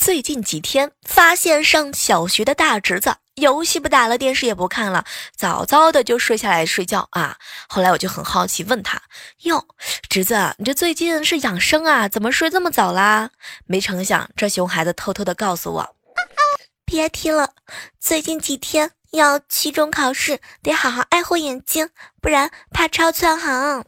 最近几天发现上小学的大侄子游戏不打了，电视也不看了，早早的就睡下来睡觉啊。后来我就很好奇问他哟，侄子，你这最近是养生啊，怎么睡这么早啦？没成想这熊孩子偷偷的告诉我，别提了，最近几天要期中考试，得好好爱护眼睛，不然怕抄错行。